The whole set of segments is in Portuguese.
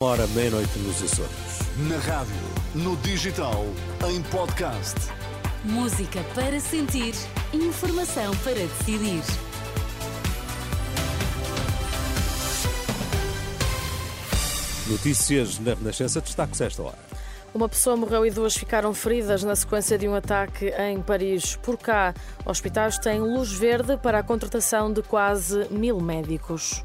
Hora meia-noite nos Açores. Na rádio, no digital, em podcast. Música para sentir, informação para decidir. Notícias na Renascença, destaque-se esta hora. Uma pessoa morreu e duas ficaram feridas na sequência de um ataque em Paris. Por cá, hospitais têm luz verde para a contratação de quase mil médicos.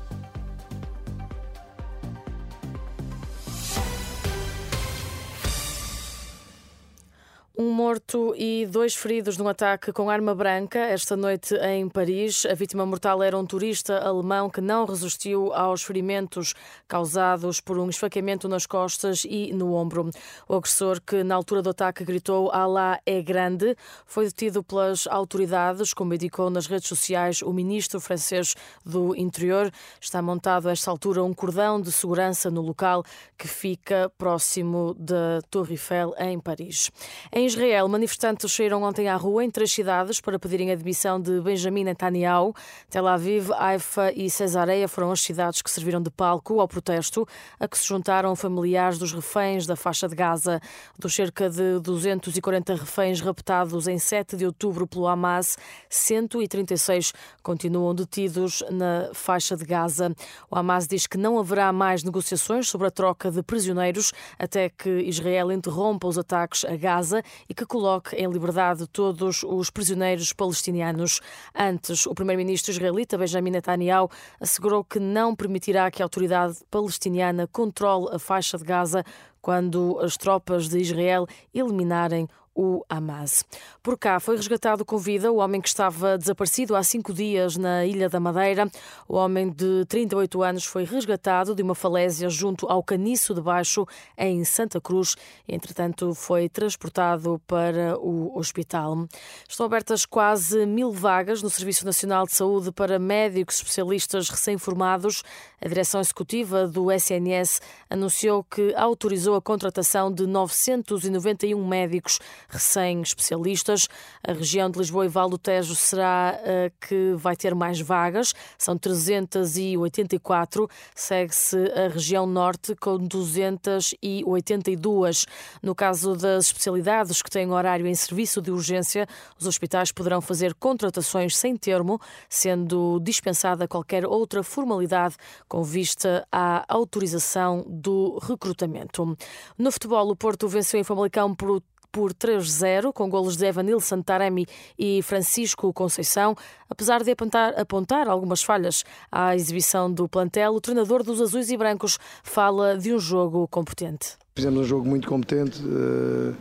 Um morto e dois feridos num ataque com arma branca esta noite em Paris. A vítima mortal era um turista alemão que não resistiu aos ferimentos causados por um esfaqueamento nas costas e no ombro. O agressor, que na altura do ataque gritou Alá é grande, foi detido pelas autoridades, como indicou nas redes sociais o ministro francês do Interior. Está montado a esta altura um cordão de segurança no local que fica próximo da Torre Eiffel em Paris. Em em Israel, manifestantes saíram ontem à rua em três cidades para pedirem a admissão de Benjamin Netanyahu. Tel Aviv, Haifa e Cesareia foram as cidades que serviram de palco ao protesto, a que se juntaram familiares dos reféns da faixa de Gaza. Dos cerca de 240 reféns raptados em 7 de outubro pelo Hamas, 136 continuam detidos na faixa de Gaza. O Hamas diz que não haverá mais negociações sobre a troca de prisioneiros até que Israel interrompa os ataques a Gaza e que coloque em liberdade todos os prisioneiros palestinianos. Antes, o primeiro-ministro israelita Benjamin Netanyahu assegurou que não permitirá que a autoridade palestiniana controle a faixa de Gaza quando as tropas de Israel eliminarem o Hamas. Por cá foi resgatado com vida o homem que estava desaparecido há cinco dias na Ilha da Madeira. O homem de 38 anos foi resgatado de uma falésia junto ao Caniço de Baixo, em Santa Cruz. Entretanto, foi transportado para o hospital. Estão abertas quase mil vagas no Serviço Nacional de Saúde para médicos especialistas recém-formados. A direção executiva do SNS anunciou que autorizou a contratação de 991 médicos recém-especialistas. A região de Lisboa e Val do Tejo será a eh, que vai ter mais vagas, são 384. Segue-se a região norte com 282. No caso das especialidades que têm horário em serviço de urgência, os hospitais poderão fazer contratações sem termo, sendo dispensada qualquer outra formalidade com vista à autorização do recrutamento. No futebol, o Porto venceu em Famalicão por por 3-0, com golos de Evanilson Taremi e Francisco Conceição. Apesar de apontar, apontar algumas falhas à exibição do plantel, o treinador dos azuis e brancos fala de um jogo competente. Fizemos um jogo muito competente. Uh...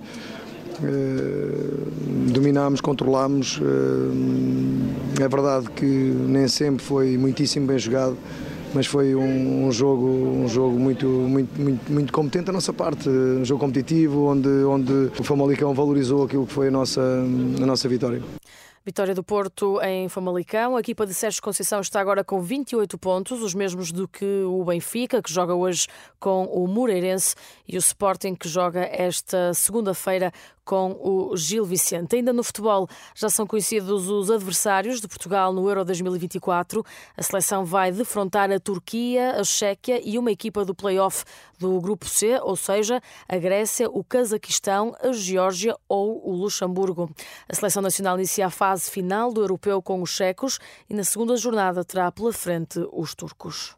Uh, dominámos, controlámos. Uh, é verdade que nem sempre foi muitíssimo bem jogado mas foi um, um, jogo, um jogo muito, muito, muito, muito competente da nossa parte, um jogo competitivo, onde, onde o Famalicão valorizou aquilo que foi a nossa, a nossa vitória. Vitória do Porto em Famalicão. A equipa de Sérgio Conceição está agora com 28 pontos, os mesmos do que o Benfica, que joga hoje com o Moreirense, e o Sporting, que joga esta segunda-feira com o Gil Vicente. Ainda no futebol, já são conhecidos os adversários de Portugal no Euro 2024. A seleção vai defrontar a Turquia, a Chequia e uma equipa do play-off do Grupo C, ou seja, a Grécia, o Cazaquistão, a Geórgia ou o Luxemburgo. A seleção nacional inicia a fase final do europeu com os checos e na segunda jornada terá pela frente os turcos.